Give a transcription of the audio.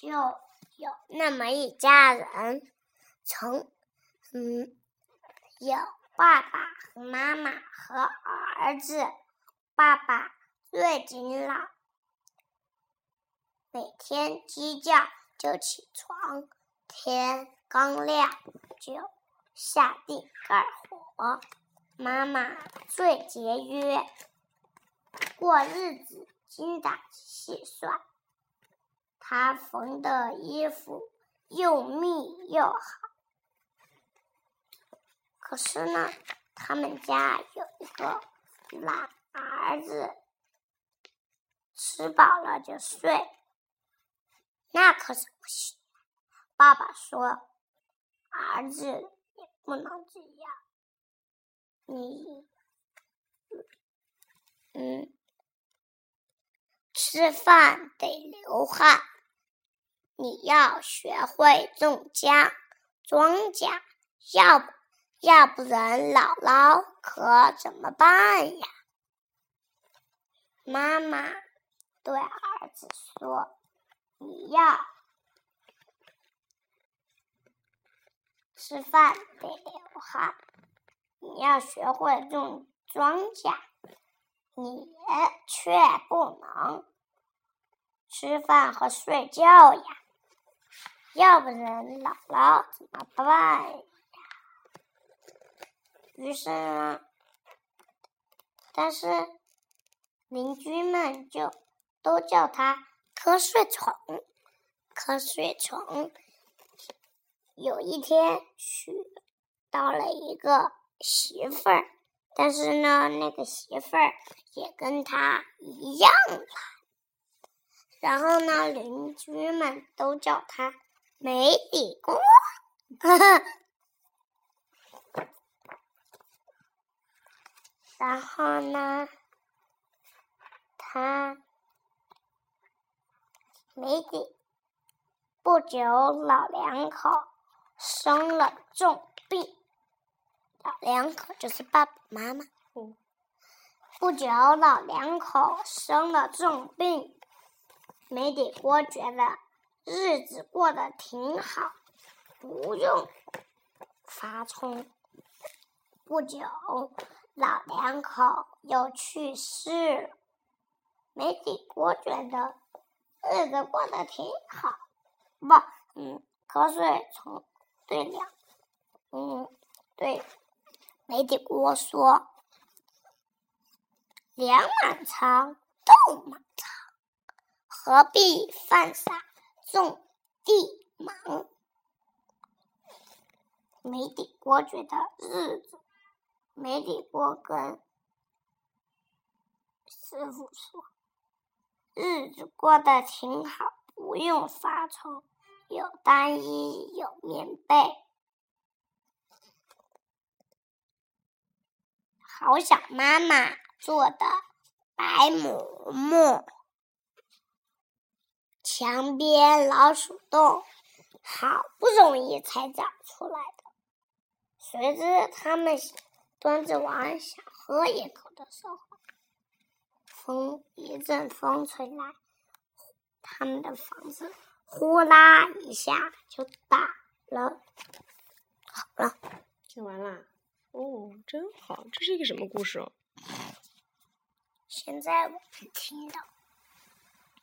就有那么一家人，从嗯，有爸爸和妈妈和儿子。爸爸最勤劳，每天鸡叫就起床，天刚亮就下地干活。妈妈最节约，过日子精打细算。他缝的衣服又密又好。可是呢，他们家有一个懒儿子，吃饱了就睡，那可是不行。爸爸说：“儿子也不能这样，你，嗯，吃饭得流汗。”你要学会种姜、庄稼，要要不然姥姥可怎么办呀？妈妈对儿子说：“你要吃饭得流汗，你要学会种庄稼，你却不能吃饭和睡觉呀。”要不然姥姥怎么办呀？于是呢，但是邻居们就都叫他瞌睡虫。瞌睡虫有一天娶到了一个媳妇儿，但是呢，那个媳妇儿也跟他一样懒。然后呢，邻居们都叫他。没底锅，然后呢，他没底。不久，老两口生了重病。老两口就是爸爸妈妈。不久，老两口生了重病。没底锅觉得。日子过得挺好，不用发冲。不久，老两口又去世了。没底锅觉得日子过得挺好，不，嗯，瞌睡虫对两，嗯，对，没底锅说：“粮满仓，豆满仓，何必犯傻？”种地忙，没底锅觉得日子，没底锅跟师傅说，日子过得挺好，不用发愁，有单衣，有棉被，好想妈妈做的白馍馍。墙边老鼠洞，好不容易才长出来的。谁知他们端着碗想喝一口的时候，风一阵风吹来，他们的房子呼啦一下就倒了。好了，听完了。哦，真好，这是一个什么故事哦？现在我们听到。